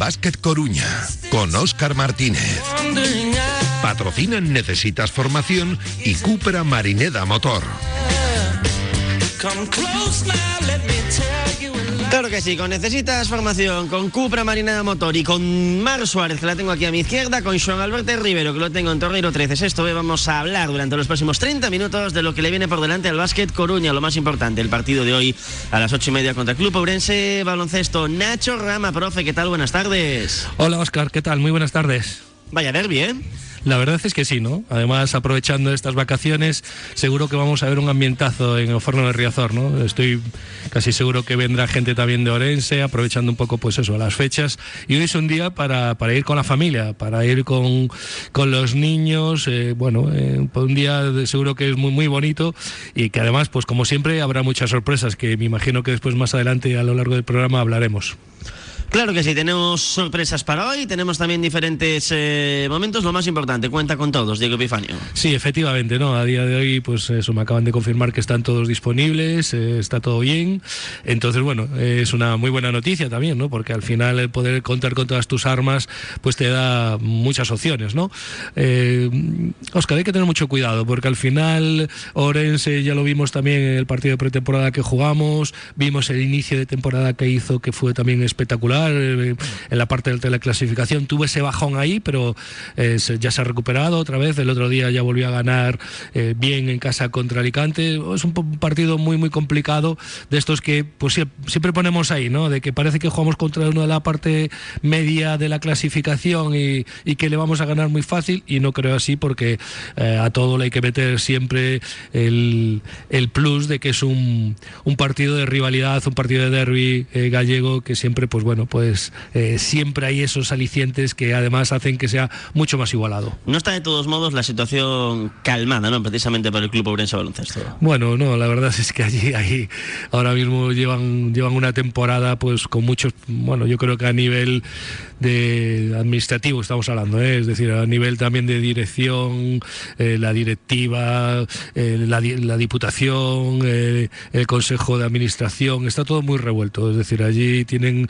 básquet Coruña con Óscar Martínez. Patrocinan Necesitas Formación y Cupra Marineda Motor. Claro que sí, con Necesitas Formación, con Cupra Marineda Motor y con Mar Suárez, que la tengo aquí a mi izquierda, con Joan Alberto Rivero, que lo tengo en Torreiro 13. Esto hoy vamos a hablar durante los próximos 30 minutos de lo que le viene por delante al básquet Coruña, lo más importante, el partido de hoy a las 8 y media contra el Club Ourense Baloncesto. Nacho Rama, profe, ¿qué tal? Buenas tardes. Hola, Oscar, ¿qué tal? Muy buenas tardes. Vaya derbi, ¿eh? La verdad es que sí, ¿no? Además, aprovechando estas vacaciones, seguro que vamos a ver un ambientazo en el Forno de Riazor, ¿no? Estoy casi seguro que vendrá gente también de Orense, aprovechando un poco, pues eso, las fechas. Y hoy es un día para, para ir con la familia, para ir con, con los niños, eh, bueno, eh, un día de, seguro que es muy, muy bonito y que además, pues como siempre, habrá muchas sorpresas que me imagino que después más adelante a lo largo del programa hablaremos. Claro que sí, tenemos sorpresas para hoy, tenemos también diferentes eh, momentos. Lo más importante, cuenta con todos, Diego Epifanio. Sí, efectivamente, ¿no? A día de hoy, pues eso, me acaban de confirmar que están todos disponibles, eh, está todo bien. Entonces, bueno, es una muy buena noticia también, ¿no? Porque al final el poder contar con todas tus armas, pues te da muchas opciones, ¿no? Eh, Oscar, hay que tener mucho cuidado, porque al final Orense ya lo vimos también en el partido de pretemporada que jugamos, vimos el inicio de temporada que hizo, que fue también espectacular en la parte de la clasificación. Tuve ese bajón ahí, pero eh, ya se ha recuperado otra vez. El otro día ya volvió a ganar eh, bien en casa contra Alicante. Es un partido muy, muy complicado de estos que pues, siempre ponemos ahí, ¿no? De que parece que jugamos contra uno de la parte media de la clasificación y, y que le vamos a ganar muy fácil. Y no creo así porque eh, a todo le hay que meter siempre el, el plus de que es un, un, partido de rivalidad, un partido de derby gallego que siempre, pues bueno, pues eh, siempre hay esos alicientes que además hacen que sea mucho más igualado. No está de todos modos la situación calmada, ¿no? Precisamente para el Club Ourense Baloncesto. Bueno, no, la verdad es que allí ahí ahora mismo llevan llevan una temporada pues con muchos, bueno, yo creo que a nivel de administrativo estamos hablando, ¿eh? es decir, a nivel también de dirección, eh, la directiva, eh, la, la, diputación, el consejo de administración, está todo muy revuelto, es decir, allí tienen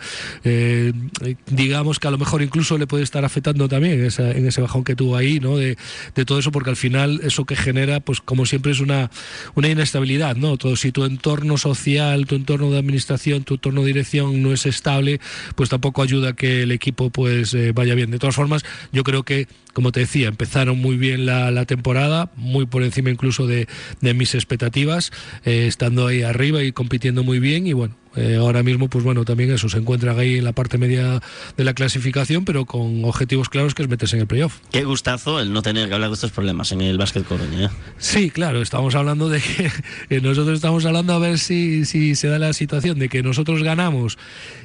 digamos que a lo mejor incluso le puede estar afectando también esa, en ese bajón que tuvo ahí, ¿no? De, de, todo eso, porque al final eso que genera, pues como siempre es una, una inestabilidad, ¿no? Todo, si tu entorno social, tu entorno de administración, tu entorno de dirección no es estable, pues tampoco ayuda que el equipo pues eh, vaya bien. De todas formas, yo creo que, como te decía, empezaron muy bien la, temporada, muy por encima incluso de, de mis expectativas, eh, estando ahí arriba y compitiendo muy bien y bueno, eh, ahora mismo, pues bueno, también eso, se encuentran ahí en la parte media de la clasificación, pero con objetivos claros que es meterse en el playoff. Qué gustazo el no tener que hablar de estos problemas en el básquet Coruña. ¿eh? Sí, claro, estamos hablando de que nosotros estamos hablando a ver si, si se da la situación de que nosotros ganamos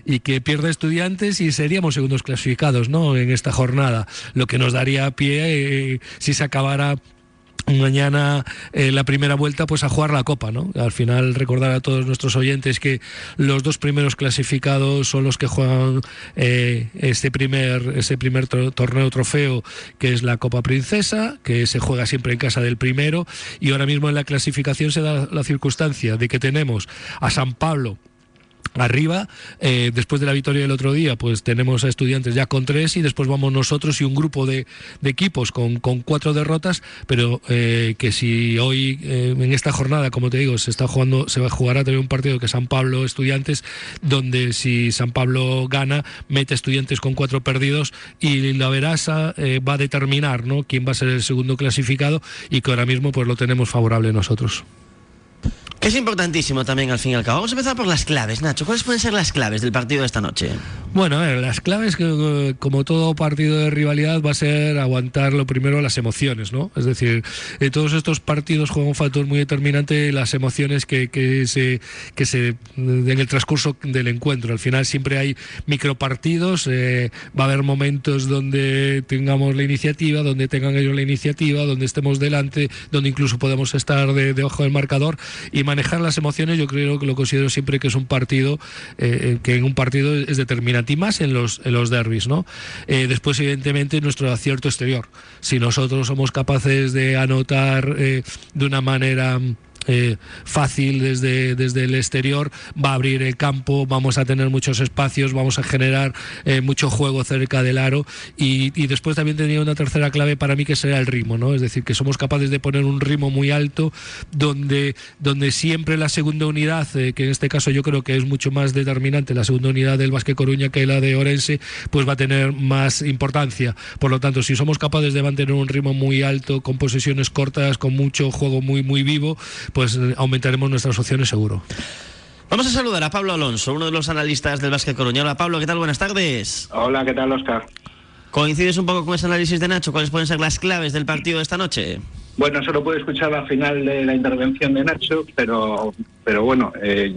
y que pierde estudiantes y seríamos segundos clasificados, ¿no? En esta jornada, lo que nos daría pie eh, si se acabara mañana eh, la primera vuelta pues a jugar la copa no al final recordar a todos nuestros oyentes que los dos primeros clasificados son los que juegan eh, este primer ese primer torneo trofeo que es la copa princesa que se juega siempre en casa del primero. Y ahora mismo en la clasificación se da la circunstancia de que tenemos a San Pablo arriba. Eh, después de la victoria del otro día, pues tenemos a estudiantes ya con tres y después vamos nosotros y un grupo de, de equipos con, cuatro derrotas, pero eh, que si hoy eh, en esta jornada, como te digo, se está jugando, se va a jugar también un partido que San Pablo Estudiantes, donde si San Pablo gana, mete estudiantes con cuatro perdidos y la verasa eh, va a determinar ¿no? quién va a ser el segundo clasificado y que ahora mismo pues lo tenemos favorable nosotros. Es importantísimo también al fin y al cabo. Vamos a empezar por las claves, Nacho. ¿Cuáles pueden ser las claves del partido de esta noche? Bueno, a ver, las claves, que, como todo partido de rivalidad, va a ser aguantar lo primero las emociones, ¿no? Es decir, en todos estos partidos juega un factor muy determinante las emociones que, que, se, que se en el transcurso del encuentro. Al final siempre hay micropartidos, eh, va a haber momentos donde tengamos la iniciativa, donde tengan ellos la iniciativa, donde estemos delante, donde incluso podemos estar de, ojo del marcador y manejar las emociones yo creo que lo considero siempre que es un partido eh, que en un partido es determinante y más en los, en los derbis ¿no? Eh, después evidentemente nuestro acierto exterior si nosotros somos capaces de anotar eh, de una manera eh, fácil desde, desde el exterior, va a abrir el campo, vamos a tener muchos espacios, vamos a generar eh, mucho juego cerca del aro y, después también tenía una tercera clave para mí que será el ritmo, ¿no? Es decir, que somos capaces de poner un ritmo muy alto donde, donde siempre la segunda unidad, eh, que en este caso yo creo que es mucho más determinante, la segunda unidad del Basque Coruña que la de Orense, pues va a tener más importancia. Por lo tanto, si somos capaces de mantener un ritmo muy alto, con posesiones cortas, con mucho juego muy, muy vivo, pues aumentaremos nuestras opciones seguro. Vamos a saludar a Pablo Alonso, uno de los analistas del Básquet Coruña. Hola Pablo, ¿qué tal? Buenas tardes. Hola, ¿qué tal, Oscar? ¿Coincides un poco con ese análisis de Nacho? ¿Cuáles pueden ser las claves del partido de esta noche? Bueno, solo puede escuchar al final de la intervención de Nacho, pero, pero bueno, eh,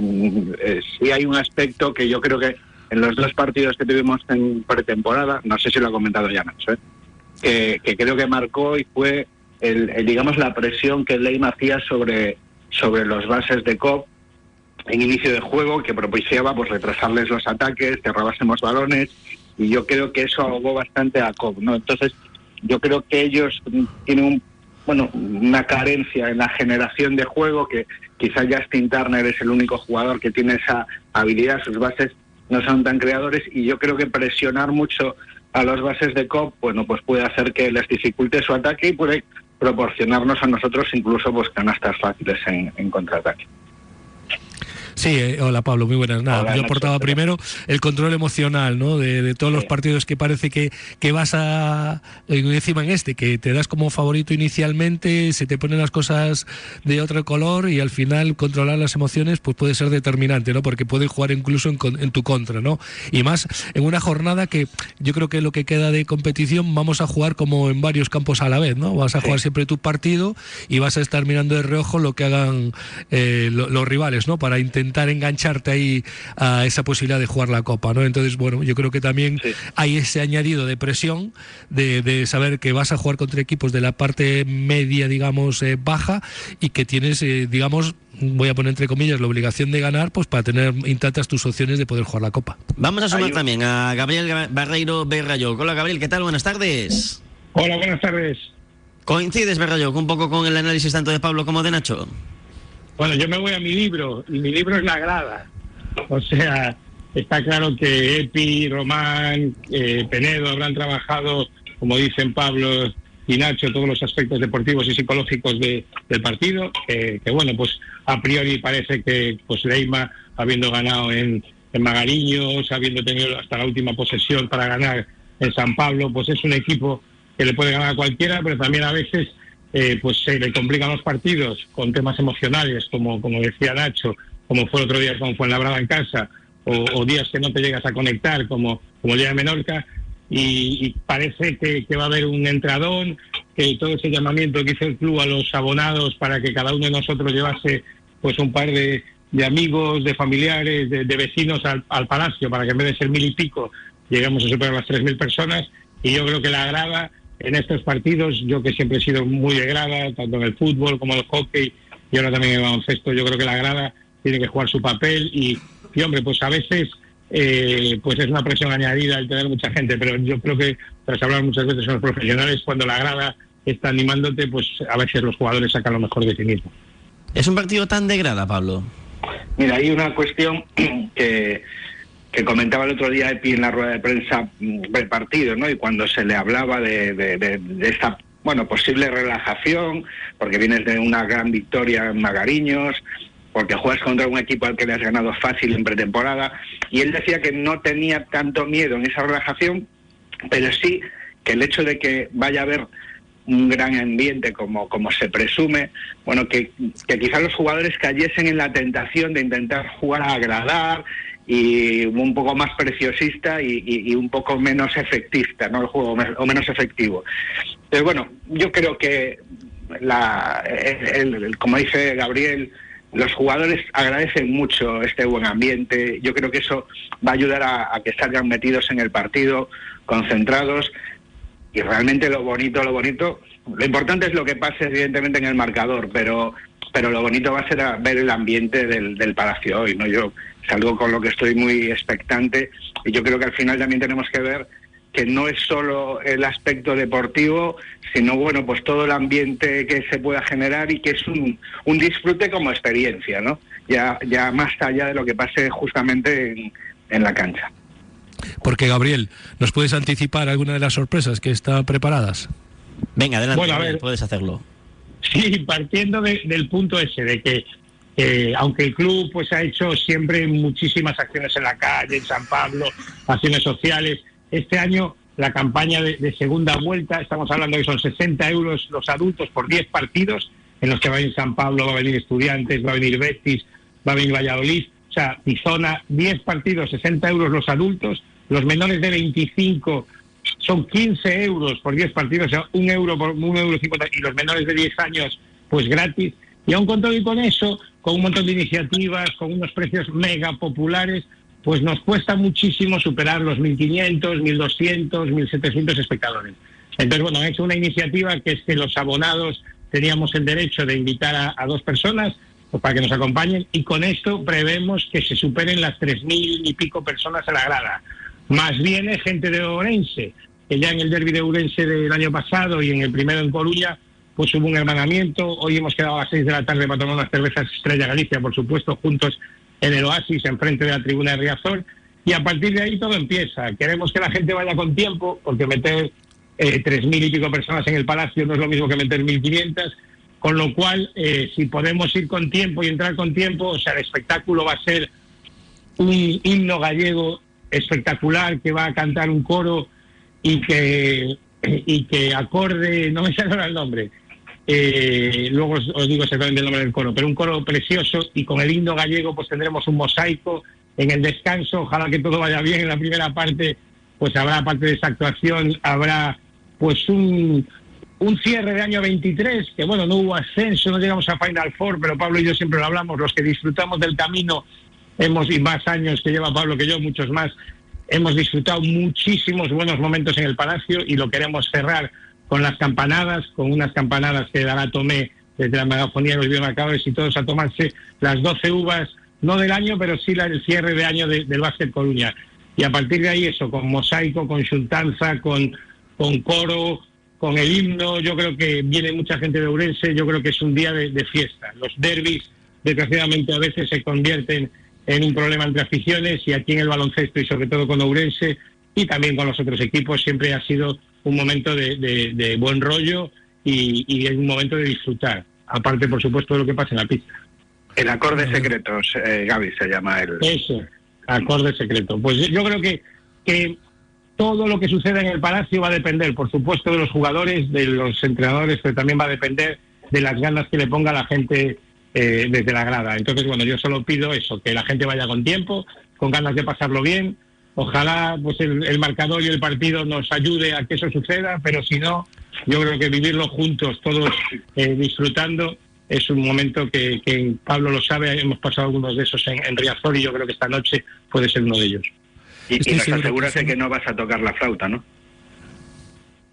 eh, sí hay un aspecto que yo creo que en los dos partidos que tuvimos en pretemporada, no sé si lo ha comentado ya Nacho, ¿eh? que, creo que marcó y fue, el, digamos, la presión que Leima hacía sobre, sobre los bases de COP en inicio de juego que propiciaba pues retrasarles los ataques, que robásemos balones y yo creo que eso ahogó bastante a Cobb, ¿no? Entonces, yo creo que ellos tienen un, bueno, una carencia en la generación de juego que quizás Justin Turner es el único jugador que tiene esa habilidad, sus bases no son tan creadores y yo creo que presionar mucho a los bases de COP, bueno, pues puede hacer que les dificulte su ataque y puede proporcionarnos a nosotros incluso pues canastas fáciles en, en contraataque. Sí, eh, hola Pablo, muy buenas. Nada, yo aportaba primero el control emocional, ¿no? De, todos los partidos que parece que, que vas a eh, encima en este, que te das como favorito inicialmente, se te ponen las cosas de otro color y al final controlar las emociones pues puede ser determinante, ¿no? Porque puede jugar incluso en, en tu contra, ¿no? Y más en una jornada que yo creo que lo que queda de competición vamos a jugar como en varios campos a la vez, ¿no? Vas a jugar siempre tu partido y vas a estar mirando de reojo lo que hagan eh, los rivales, ¿no? Para intentar intentar engancharte ahí a esa posibilidad de jugar la Copa, ¿no? Entonces, bueno, yo creo que también hay ese añadido de presión de, saber que vas a jugar contra equipos de la parte media, digamos, eh, baja y que tienes, eh, digamos, voy a poner entre comillas, la obligación de ganar, pues para tener intactas tus opciones de poder jugar la Copa. Vamos a sumar también a Gabriel Barreiro Berrayo. Hola Gabriel, ¿qué tal? Buenas tardes. Hola, buenas tardes. ¿Coincides, Berrayo, un poco con el análisis tanto de Pablo como de Nacho? Bueno, yo me voy a mi libro y mi libro es La Grada. O sea, está claro que Epi, Román, eh, Penedo habrán trabajado, como dicen Pablo y Nacho, todos los aspectos deportivos y psicológicos del partido. que bueno, pues a priori parece que pues Leima, habiendo ganado en, en Magariños, habiendo tenido hasta la última posesión para ganar en San Pablo, pues es un equipo que le puede ganar a cualquiera, pero también a veces eh, pues se le complican los partidos con temas emocionales, como, como decía Nacho, como fue otro día con Fuenlabrada en casa, o, días que no te llegas a conectar, como, como el día de Menorca, y, parece que, va a haber un entradón, que todo ese llamamiento que hizo el club a los abonados para que cada uno de nosotros llevase pues un par de, amigos, de familiares, de, vecinos al, al, palacio, para que en vez de ser mil y pico, lleguemos a superar las tres mil personas, y yo creo que la grada en estos partidos, yo que siempre he sido muy de grada, tanto en el fútbol como en el hockey y ahora también en el baloncesto, yo creo que la grada tiene que jugar su papel y, y hombre, pues a veces eh, pues es una presión añadida el tener mucha gente, pero yo creo que tras hablar muchas veces con los profesionales, cuando la grada está animándote, pues a veces los jugadores sacan lo mejor de sí mismos. ¿Es un partido tan de grada, Pablo? Mira, hay una cuestión que que comentaba el otro día Epi en la rueda de prensa mm, del partido, ¿no? Y cuando se le hablaba de, esta bueno posible relajación, porque vienes de una gran victoria en Magariños, porque juegas contra un equipo al que le has ganado fácil en pretemporada, y él decía que no tenía tanto miedo en esa relajación, pero sí que el hecho de que vaya a haber un gran ambiente como, como se presume, bueno, que, que quizás los jugadores cayesen en la tentación de intentar jugar a agradar y un poco más preciosista y, un poco menos efectista, ¿no? El juego, o menos efectivo. Pero bueno, yo creo que, la, como dice Gabriel, los jugadores agradecen mucho este buen ambiente. Yo creo que eso va a ayudar a, que salgan metidos en el partido, concentrados. Y realmente lo bonito, lo bonito, lo importante es lo que pase evidentemente en el marcador, pero pero lo bonito va a ser ver el ambiente del, del Palacio hoy, ¿no? Yo es algo con lo que estoy muy expectante y yo creo que al final también tenemos que ver que no es solo el aspecto deportivo, sino bueno, pues todo el ambiente que se pueda generar y que es un, un disfrute como experiencia, ¿no? Ya, ya más allá de lo que pase justamente en, en la cancha. Porque Gabriel, ¿nos puedes anticipar alguna de las sorpresas que están preparadas? Venga, adelante, Bueno, a ver. puedes hacerlo. Sí, partiendo de- del punto ese, de que eh, aunque el club pues ha hecho siempre muchísimas acciones en la calle, en San Pablo, acciones sociales, este año la campaña de, segunda vuelta, estamos hablando que son 60 euros los adultos por 10 partidos, en los que va a venir San Pablo, va a venir Estudiantes, va a venir Betis, va a venir Valladolid, o sea, Pizona, 10 partidos, 60 euros los adultos, los menores de 25 son 15 euros por 10 partidos, o sea, un euro por un euro 50, y los menores de 10 años, pues gratis. Y aún con todo y con eso, con un montón de iniciativas, con unos precios mega populares, pues nos cuesta muchísimo superar los 1.500, 1.200, 1.700 espectadores. Entonces, bueno, han hecho una iniciativa que es que los abonados teníamos el derecho de invitar a, dos personas pues, para que nos acompañen y con esto prevemos que se superen las 3.000 y pico personas a la grada. Más viene gente de Ourense, que ya en el derby de Ourense del año pasado y en el primero en Coruña, pues hubo un hermanamiento. Hoy hemos quedado a las 6 de la tarde para tomar unas cervezas Estrella Galicia, por supuesto, juntos en el Oasis, enfrente de la tribuna de Riazor. Y a partir de ahí todo empieza. Queremos que la gente vaya con tiempo, porque meter eh, 3.000 y pico personas en el Palacio no es lo mismo que meter 1.500. Con lo cual, eh, si podemos ir con tiempo y entrar con tiempo, o sea, el espectáculo va a ser un himno gallego espectacular que va a cantar un coro y que y que acorde, no me sale ahora el nombre, eh, luego os, os digo exactamente el nombre del coro, pero un coro precioso y con el himno gallego pues tendremos un mosaico en el descanso, ojalá que todo vaya bien en la primera parte, pues habrá parte de esa actuación, habrá pues un, un cierre de año 23, que bueno, no hubo ascenso, no llegamos a Final Four, pero Pablo y yo siempre lo hablamos, los que disfrutamos del camino, hemos, y más años que lleva Pablo que yo, muchos más, hemos disfrutado muchísimos buenos momentos en el Palacio y lo queremos cerrar con las campanadas, con unas campanadas que dará Tomé desde la megafonía los biomarcadores y todos a tomarse las 12 uvas, no del año, pero sí la, el cierre de año de- del Básquet Coruña. Y a partir de ahí eso, con mosaico, con chuntanza, con, con coro, con el himno, yo creo que viene mucha gente de Urense, yo creo que es un día de, de fiesta. Los derbis, desgraciadamente, a veces se convierten en un problema entre aficiones y aquí en el baloncesto y sobre todo con Ourense y también con los otros equipos siempre ha sido un momento de, de- de buen rollo y, y es un momento de disfrutar, aparte por supuesto de lo que pasa en la pista. El acorde secretos, eh, Gaby se llama el... Eso, acorde secreto. Pues yo- yo creo que, que todo lo que suceda en el Palacio va a depender, por supuesto, de los jugadores, de los entrenadores, pero también va a depender de las ganas que le ponga la gente eh, desde la grada. Entonces, bueno, yo solo pido eso, que la gente vaya con tiempo, con ganas de pasarlo bien. Ojalá pues el, el marcador y el partido nos ayude a que eso suceda, pero si no, yo creo que vivirlo juntos, todos eh, disfrutando, es un momento que, que Pablo lo sabe, hemos pasado algunos de esos en, en Riazor y yo creo que esta noche puede ser uno de ellos. Y, y nos seguro que aseguras de son- que no vas a tocar la flauta, ¿no?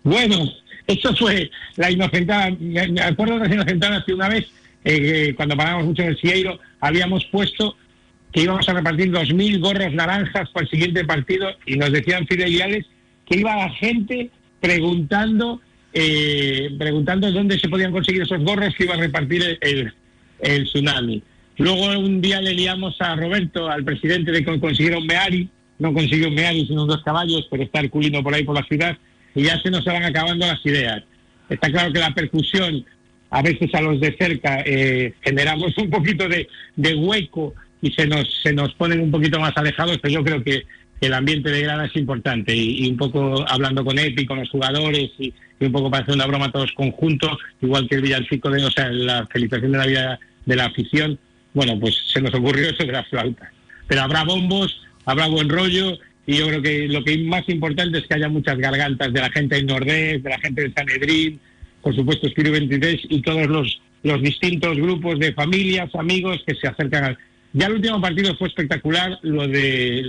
Bueno, eso fue la inocentada. Me acuerdo de las inocentadas que una vez, eh, que cuando parábamos mucho en el Cieiro, habíamos puesto que íbamos a repartir 2.000 gorros naranjas para el siguiente partido y nos decían fideliales que iba la gente preguntando eh, preguntando dónde se podían conseguir esos gorros que iba a repartir el, el- el tsunami. Luego un día le liamos a Roberto, al presidente, de que consiguiera un Meari, no consiguió un Meari, sino dos caballos, pero está culino por ahí por la ciudad, y ya se nos van acabando las ideas. Está claro que la percusión, a veces a los de cerca, eh, generamos un poquito de, de hueco y se nos, se nos ponen un poquito más alejados, pero yo creo que el ambiente de grada es importante y, y un poco hablando con Epi, con los jugadores y, y un poco para hacer una broma todos conjuntos, igual que el villancico de, o sea, la felicitación de la vida de la afición, bueno, pues se nos ocurrió eso de la flauta. Pero habrá bombos, habrá buen rollo y yo creo que lo que más importante es que haya muchas gargantas de la gente del Nordés, de la gente del Sanedrín, por supuesto Espíritu 23 y todos los, los distintos grupos de familias, amigos que se acercan al... Ya el último partido fue espectacular, lo de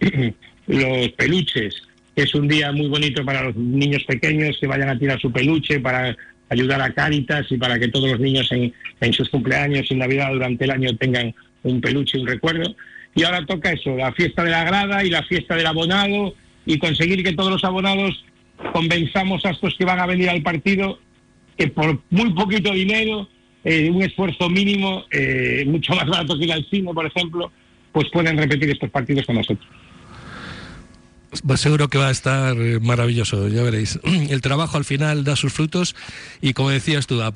los, peluches, es un día muy bonito para los niños pequeños que vayan a tirar su peluche, para ayudar a Cáritas y para que todos los niños en, en sus cumpleaños y Navidad durante el año tengan un peluche, un recuerdo. Y ahora toca eso, la fiesta de la grada y la fiesta del abonado y conseguir que todos los abonados convenzamos a estos que van a venir al partido que por muy poquito dinero, eh, un esfuerzo mínimo, eh, mucho más barato que ir cine, por ejemplo, pues pueden repetir estos partidos con nosotros. Seguro que va a estar eh, maravilloso, ya veréis. El trabajo al final da sus frutos y como decías tú, a,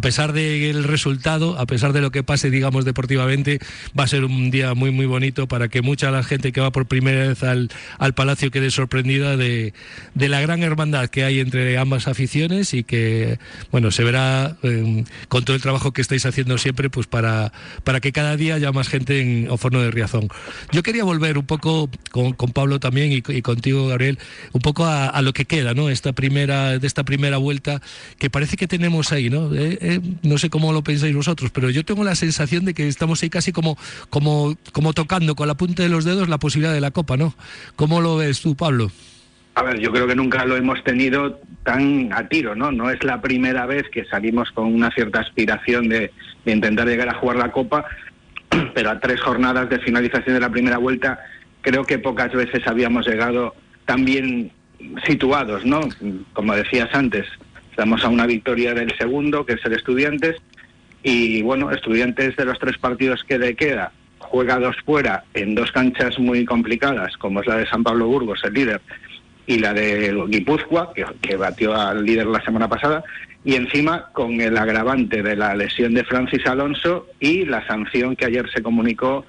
pesar del resultado, a pesar de lo que pase, digamos, deportivamente, va a ser un día muy, muy bonito para que mucha la gente que va por primera vez al, al Palacio quede sorprendida de, la gran hermandad que hay entre ambas aficiones y que, bueno, se verá em, con todo el trabajo que estáis haciendo siempre, pues para, para que cada día haya más gente en Oforno de Riazón. Yo quería volver un poco con, con Pablo también y y, contigo, Gabriel, un poco a, lo que queda, ¿no? Esta primera, de esta primera vuelta que parece que tenemos ahí, ¿no? Eh, eh, no sé cómo lo pensáis vosotros, pero yo tengo la sensación de que estamos ahí casi como, como, como tocando con la punta de los dedos la posibilidad de la Copa, ¿no? ¿Cómo lo ves tú, Pablo? A ver, yo creo que nunca lo hemos tenido tan a tiro, ¿no? No es la primera vez que salimos con una cierta aspiración de, de intentar llegar a jugar la Copa, pero a tres jornadas de finalización de la primera vuelta creo que pocas veces habíamos llegado tan bien situados, ¿no? Como decías antes, estamos a una victoria del segundo, que es el Estudiantes, y bueno, Estudiantes de los tres partidos que le queda, juega dos fuera en dos canchas muy complicadas, como es la de San Pablo Burgos, el líder, y la de Guipúzcoa, que, que batió al líder la semana pasada, y encima con el agravante de la lesión de Francis Alonso y la sanción que ayer se comunicó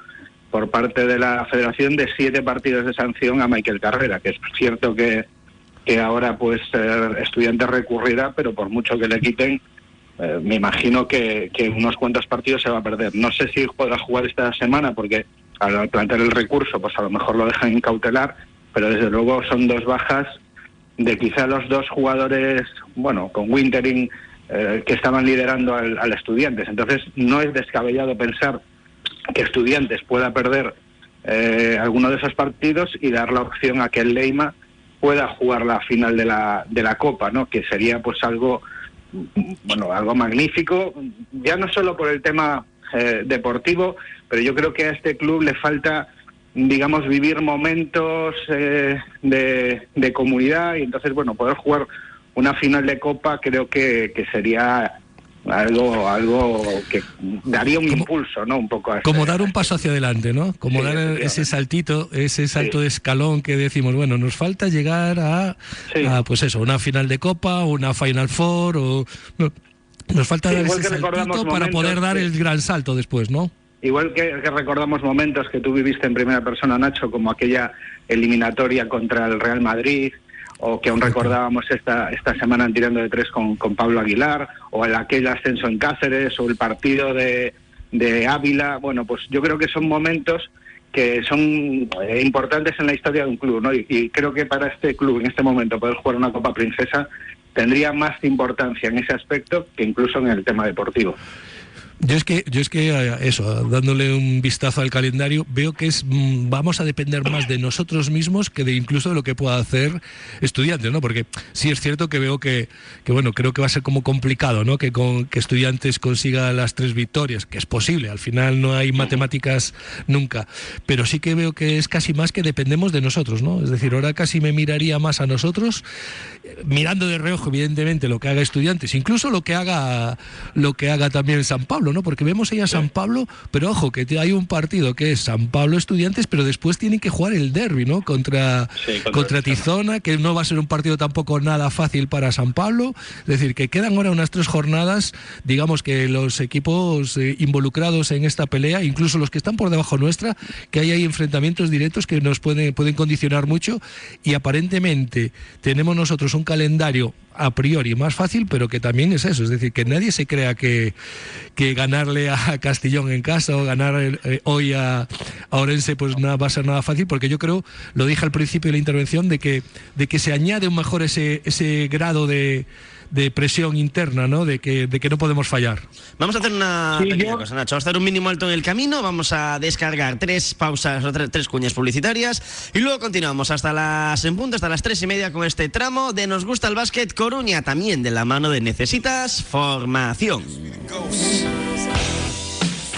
por parte de la federación de siete partidos de sanción a Michael Carrera, que es cierto que, que ahora pues estudiante recurrirá, pero por mucho que le quiten, eh, me imagino que, que, unos cuantos partidos se va a perder. No sé si podrá jugar esta semana, porque al plantear el recurso, pues a lo mejor lo dejan cautelar, pero desde luego son dos bajas de quizá los dos jugadores, bueno, con Wintering, eh, que estaban liderando al, al Estudiantes. Entonces, no es descabellado pensar que Estudiantes pueda perder eh, alguno de esos partidos y dar la opción a que el Leima pueda jugar la final de la, de la Copa, ¿no? Que sería pues algo, bueno, algo magnífico, ya no solo por el tema eh, deportivo, pero yo creo que a este club le falta, digamos, vivir momentos eh, de, de comunidad y entonces, bueno, poder jugar una final de Copa creo que, que sería algo algo que daría un impulso, ¿no? Un poco Como dar un paso hacia adelante, ¿no? Como dar ese saltito, ese salto de escalón que decimos, bueno, nos falta llegar a, pues eso, una final de Copa, una Final Four, o... nos falta dar ese saltito para poder dar el gran salto después, ¿no? Igual que, que, recordamos momentos que tú viviste en primera persona, Nacho, como aquella eliminatoria contra el Real Madrid, o que aún recordábamos esta, esta semana en tirando de tres con, con Pablo Aguilar, o el aquel ascenso en Cáceres, o el partido de, de Ávila. Bueno, pues yo creo que son momentos que son eh, importantes en la historia de un club, ¿no? Y, creo que para este club en este momento poder jugar una Copa Princesa tendría más importancia en ese aspecto que incluso en el tema deportivo. Yo es que, yo es que eh, eso, dándole un vistazo al calendario, veo que es mm, vamos a depender más de nosotros mismos que de incluso de lo que pueda hacer estudiantes, ¿no? Porque sí es cierto que veo que, que bueno, creo que va a ser como complicado, ¿no? Que con que estudiantes consiga las tres victorias, que es posible, al final no hay matemáticas nunca, pero sí que veo que es casi más que dependemos de nosotros, ¿no? Es decir, ahora casi me miraría más a nosotros, mirando de reojo, evidentemente, lo que haga estudiantes, incluso lo que haga lo que haga también San Pablo ¿no? Porque vemos ahí a San Pablo, pero ojo, que hay un partido que es San Pablo Estudiantes, pero después tienen que jugar el derby, ¿no? Contra, contra, Tizona, que no va a ser un partido tampoco nada fácil para San Pablo. Es decir, que quedan ahora unas tres jornadas, digamos que los equipos eh, involucrados en esta pelea, incluso los que están por debajo nuestra, que hay ahí enfrentamientos directos que nos pueden, pueden condicionar mucho y aparentemente tenemos nosotros un calendario a priori más fácil, pero que también es eso, es decir, que nadie se crea que, que ganarle a Castellón en casa o ganar eh, hoy a, Orense pues nada, va a ser nada fácil, porque yo creo, lo dije al principio de la intervención, de que, de que se añade un mejor ese, ese grado de de presión interna, ¿no? De que, de que no podemos fallar. Vamos a hacer una pequeña cosa, Nacho. Vamos a hacer un mínimo alto en el camino, vamos a descargar tres pausas o tres, cuñas publicitarias y luego continuamos hasta las en punto, hasta las tres y media con este tramo de Nos gusta el básquet Coruña, también de la mano de Necesitas Formación.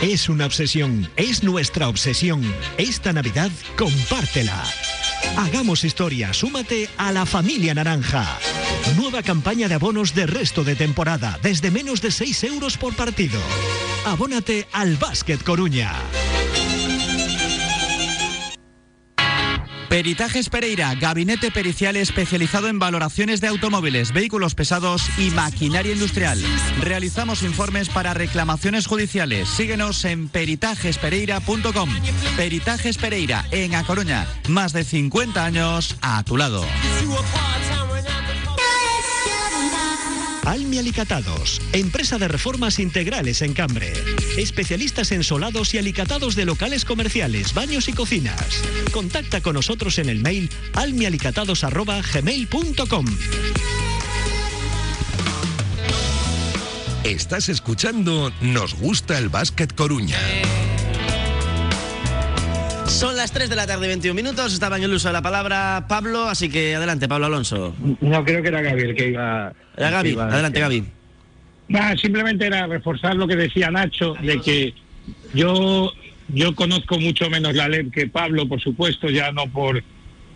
Es una obsesión, es nuestra obsesión. Esta Navidad, compártela. Hagamos historia, súmate a la familia naranja. Nueva campaña de abonos de resto de temporada, desde menos de 6 euros por partido. Abónate al Básquet Coruña. Peritajes Pereira, gabinete pericial especializado en valoraciones de automóviles, vehículos pesados y maquinaria industrial. Realizamos informes para reclamaciones judiciales. Síguenos en peritajespereira.com. Peritajes Pereira, en A Coruña. Más de 50 años a tu lado. Almi Alicatados, empresa de reformas integrales en Cambre. Especialistas en solados y alicatados de locales comerciales, baños y cocinas. Contacta con nosotros en el mail almialicatados.gmail.com. Estás escuchando Nos gusta el básquet Coruña. Son las 3 de la tarde, 21 minutos. Estaba en el uso de la palabra Pablo, así que adelante, Pablo Alonso. No, creo que era Gaby el que iba. Era Gaby, iba- adelante, Gaby. Nah, simplemente era reforzar lo que decía Nacho, de que yo, yo conozco mucho menos la LEP que Pablo, por supuesto, ya no por,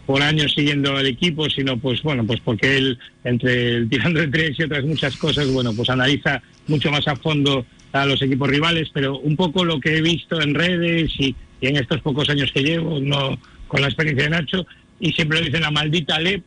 por años siguiendo al equipo, sino pues bueno, pues porque él, entre el tirando de tres y otras muchas cosas, bueno, pues analiza mucho más a fondo a los equipos rivales, pero un poco lo que he visto en redes y, y en estos pocos años que llevo, no con la experiencia de Nacho, y siempre lo dicen la maldita LEP,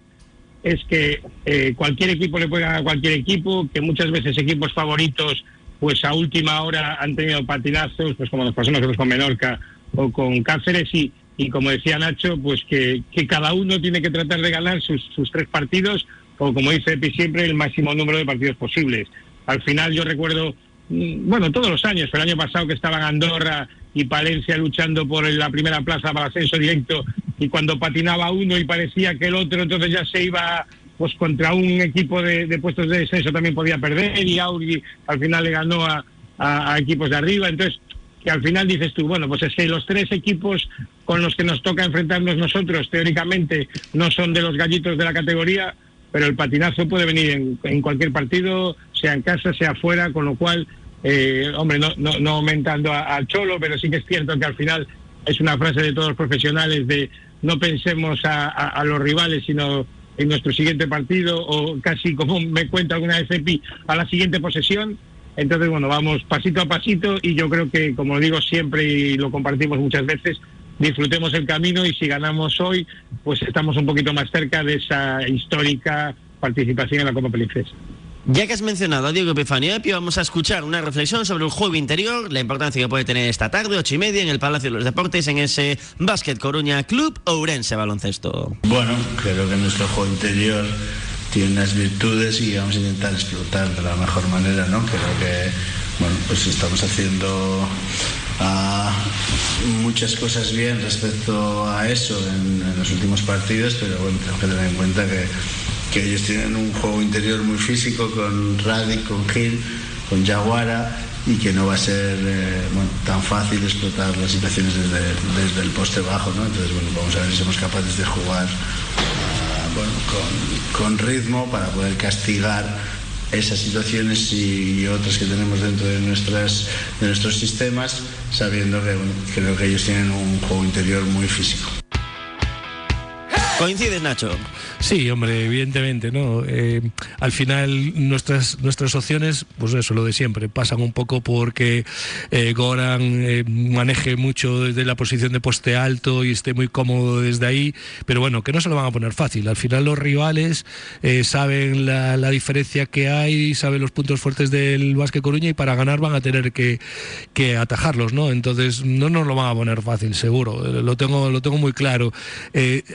es que eh, cualquier equipo le ganar a cualquier equipo, que muchas veces equipos favoritos, pues a última hora han tenido patinazos, pues como nos pasó nosotros con Menorca o con Cáceres, y, y como decía Nacho, pues que, que cada uno tiene que tratar de ganar sus, sus tres partidos, o como dice Epi siempre, el máximo número de partidos posibles. Al final yo recuerdo, mm, bueno, todos los años, pero el año pasado que estaban Andorra y Palencia luchando por la primera plaza para ascenso directo y cuando patinaba uno y parecía que el otro entonces ya se iba pues contra un equipo de, de puestos de descenso también podía perder y Auri al final le ganó a, a- a equipos de arriba. Entonces que al final dices tú bueno pues es que los tres equipos con los que nos toca enfrentarnos nosotros teóricamente no son de los gallitos de la categoría pero el patinazo puede venir en, en cualquier partido sea en casa sea fuera con lo cual eh, hombre, no, no, no aumentando al cholo, pero sí que es cierto que al final es una frase de todos los profesionales de no pensemos a, a- los rivales, sino en nuestro siguiente partido, o casi como me cuenta alguna vez a la siguiente posesión. Entonces, bueno, vamos pasito a pasito y yo creo que, como digo siempre y lo compartimos muchas veces, disfrutemos el camino y si ganamos hoy, pues estamos un poquito más cerca de esa histórica participación en la Copa Princesa. Ya que has mencionado a Diego Epifanio Epi, vamos a escuchar una reflexión sobre el juego interior, la importancia que puede tener esta tarde, ocho y media, en el Palacio de los Deportes, en ese Básquet Coruña Club Ourense Baloncesto. Bueno, creo que nuestro juego interior tiene unas virtudes y vamos a intentar explotar de la mejor manera, ¿no? Creo que, bueno, pues estamos haciendo ah, muchas cosas bien respecto a eso en, en los últimos partidos, pero bueno, tengo que tener en cuenta que, que ellos tienen un juego interior muy físico con Radic, con Gil, con Yaguara y que no va a ser eh, tan fácil explotar las situaciones desde, desde el poste bajo, ¿no? Entonces, bueno, vamos a ver si somos capaces de jugar ah, con, con ritmo para poder castigar esas situaciones y otras que tenemos dentro de, nuestras, de nuestros sistemas, sabiendo que creo que ellos tienen un juego interior muy físico. ¿Coincides, Nacho? Sí, hombre, evidentemente, ¿no? Eh, al final nuestras nuestras opciones, pues eso, lo de siempre, pasan un poco porque eh, Goran eh, maneje mucho desde la posición de poste alto y esté muy cómodo desde ahí, pero bueno, que no se lo van a poner fácil. Al final los rivales saben la, diferencia que hay, saben los puntos fuertes del Básquet Coruña y para ganar van a tener que, que atajarlos, ¿no? Entonces no nos lo van a poner fácil, seguro. Lo tengo, lo tengo muy claro.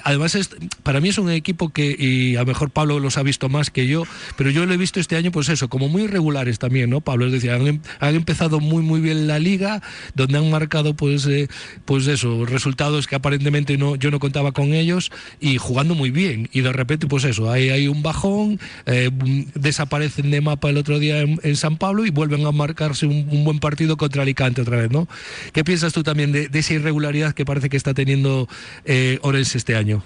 Además, est- para mí es un equipo que, y a lo mejor Pablo los ha visto más que yo, pero yo lo he visto este año, pues eso, como muy regulares también, ¿no, Pablo? Es decir, han, em, han empezado muy, muy bien la liga, donde han marcado, pues, eh, pues eso, resultados que aparentemente no, yo no contaba con ellos y jugando muy bien. Y de repente, pues eso, hay, hay un bajón, eh, desaparecen de mapa el otro día en, San Pablo y vuelven a marcarse un, buen partido contra Alicante otra vez, ¿no? ¿Qué piensas tú también de, esa irregularidad que parece que está teniendo eh, Orense este año?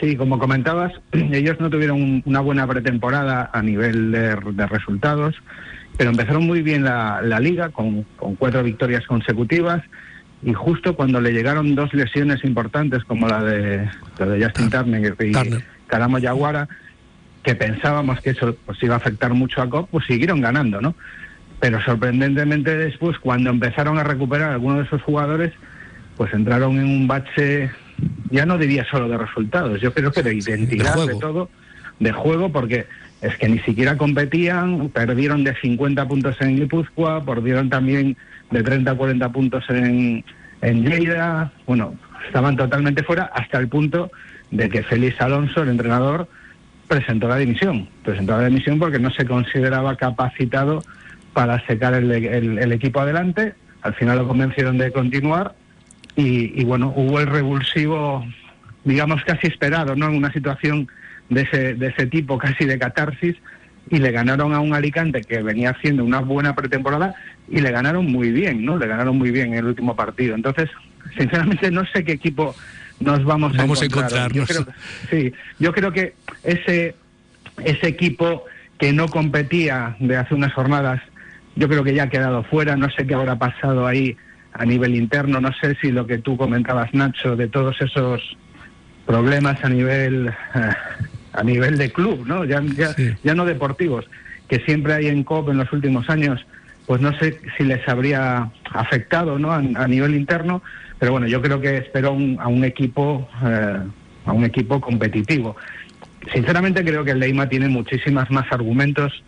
Sí, como comentabas, ellos no tuvieron una buena pretemporada a nivel de, de resultados, pero empezaron muy bien la, la liga con, con, cuatro victorias consecutivas y justo cuando le llegaron dos lesiones importantes como la de, la de Justin Turner y Caramo Yaguara, que pensábamos que eso pues, iba a afectar mucho a COP, pues siguieron ganando, ¿no? Pero sorprendentemente después, cuando empezaron a recuperar algunos de esos jugadores, pues entraron en un bache ya no diría solo de resultados, yo creo que de identidad, de, de, todo, de juego, porque es que ni siquiera competían, perdieron de 50 puntos en Guipúzcoa, perdieron también de 30 a 40 puntos en, en Lleida, bueno, estaban totalmente fuera hasta el punto de que Félix Alonso, el entrenador, presentó la dimisión, presentó la dimisión porque no se consideraba capacitado para secar el, el, el equipo adelante, al final lo convencieron de continuar y, y, bueno, hubo el revulsivo, digamos, casi esperado, ¿no? En una situación de ese, de ese tipo, casi de catarsis, y le ganaron a un Alicante que venía haciendo una buena pretemporada y le ganaron muy bien, ¿no? Le ganaron muy bien en el último partido. Entonces, sinceramente, no sé qué equipo nos vamos, vamos a encontrar. Yo creo, sí, yo creo que ese, ese equipo que no competía de hace unas jornadas, yo creo que ya ha quedado fuera, no sé qué habrá pasado ahí a nivel interno. No sé si lo que tú comentabas, Nacho, de todos esos problemas a nivel eh, a nivel de club, ¿no? Ya, ya, sí. ya no deportivos, que siempre hay en COP en los últimos años, pues no sé si les habría afectado, ¿no? A, a nivel interno, pero bueno, yo creo que espero un, a un equipo eh, a un equipo competitivo. Sinceramente creo que el Leima tiene muchísimas más argumentos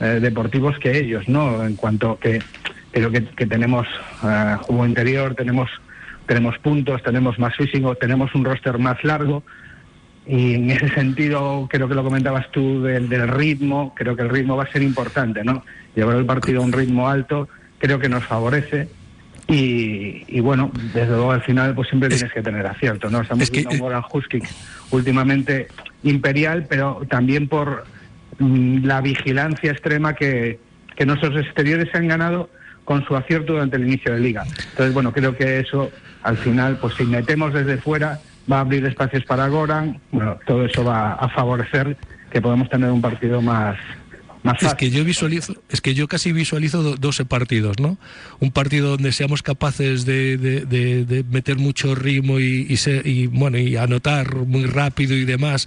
eh, deportivos que ellos, ¿no? En cuanto que creo que, que tenemos uh, juego interior, tenemos, tenemos puntos, tenemos más físico, tenemos un roster más largo. Y en ese sentido, creo que lo comentabas tú del, del ritmo, creo que el ritmo va a ser importante, ¿no? Llevar el partido a un ritmo alto creo que nos favorece. Y, y, bueno, desde luego al final pues siempre es, tienes que tener acierto, ¿no? Estamos es que, viendo un Goran Huskic últimamente imperial, pero también por mm, la vigilancia extrema que, que nuestros exteriores se han ganado con su acierto durante el inicio de liga. Entonces, bueno, creo que eso al final, pues si metemos desde fuera, va a abrir espacios para Goran, bueno, todo eso va a favorecer que podamos tener un partido más, más es que yo visualizo, es que yo casi visualizo do, 12 partidos, ¿no? Un partido donde seamos capaces de, de, de, de meter mucho ritmo y, y, se, y, bueno y anotar muy rápido y demás,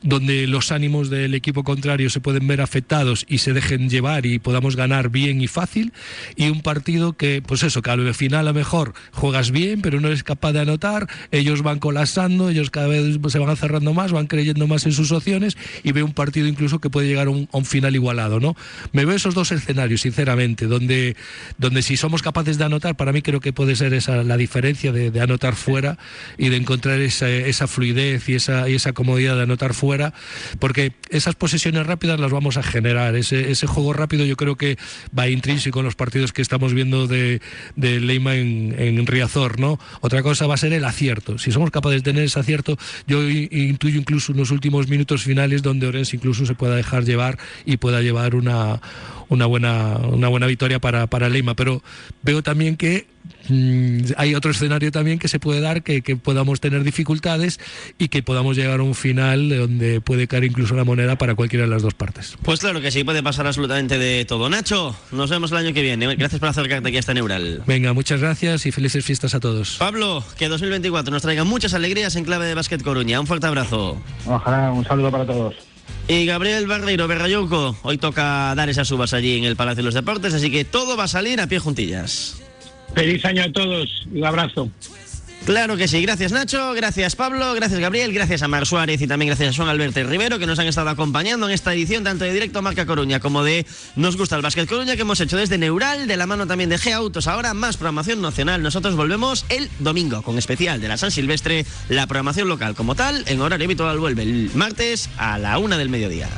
donde los ánimos del equipo contrario se pueden ver afectados y se dejen llevar y podamos ganar bien y fácil, y un partido que, pues eso, que al final a lo mejor juegas bien, pero no eres capaz de anotar, ellos van colapsando, ellos cada vez se van cerrando más, van creyendo más en sus opciones y veo un partido incluso que puede llegar a un, a un final igual lado, ¿no? Me veo esos dos escenarios, sinceramente, donde, donde si somos capaces de anotar, para mí creo que puede ser esa la diferencia de, de anotar fuera y de encontrar esa, esa fluidez y esa, y esa comodidad de anotar fuera, porque esas posesiones rápidas las vamos a generar. Ese, ese juego rápido yo creo que va intrínseco en los partidos que estamos viendo de, de Leima en, en Riazor, ¿no? Otra cosa va a ser el acierto. Si somos capaces de tener ese acierto, yo intuyo incluso unos últimos minutos finales donde Orense incluso se pueda dejar llevar y pueda llevar una, una, buena, una buena victoria para, para Leima. Pero veo también que mmm, hay otro escenario también que se puede dar, que, que, podamos tener dificultades y que podamos llegar a un final donde puede caer incluso la moneda para cualquiera de las dos partes. Pues claro que sí, puede pasar absolutamente de todo. Nacho, nos vemos el año que viene. Gracias por acercarte aquí a esta Neural. Venga, muchas gracias y felices fiestas a todos. Pablo, que 2024 nos traiga muchas alegrías en clave de Básquet Coruña. Un fuerte abrazo. Ojalá, un saludo para todos. Y Gabriel Barreiro Berrayuco, hoy toca dar esas uvas allí en el Palacio de los Deportes, así que todo va a salir a pie juntillas. Feliz año a todos, un abrazo. Claro que sí, gracias Nacho, gracias Pablo, gracias Gabriel, gracias a Mar Suárez y también gracias a Juan Alberto Rivero que nos han estado acompañando en esta edición tanto de Directo Marca Coruña como de Nos Gusta el Básquet Coruña que hemos hecho desde Neural, de la mano también de G Autos, ahora más programación nacional. Nosotros volvemos el domingo con especial de la San Silvestre, la programación local como tal, en horario habitual vuelve el martes a la una del mediodía.